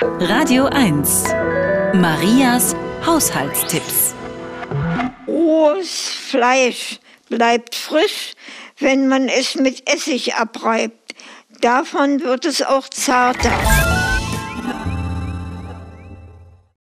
Radio 1. Marias Haushaltstipps. Rohes Fleisch bleibt frisch, wenn man es mit Essig abreibt. Davon wird es auch zarter.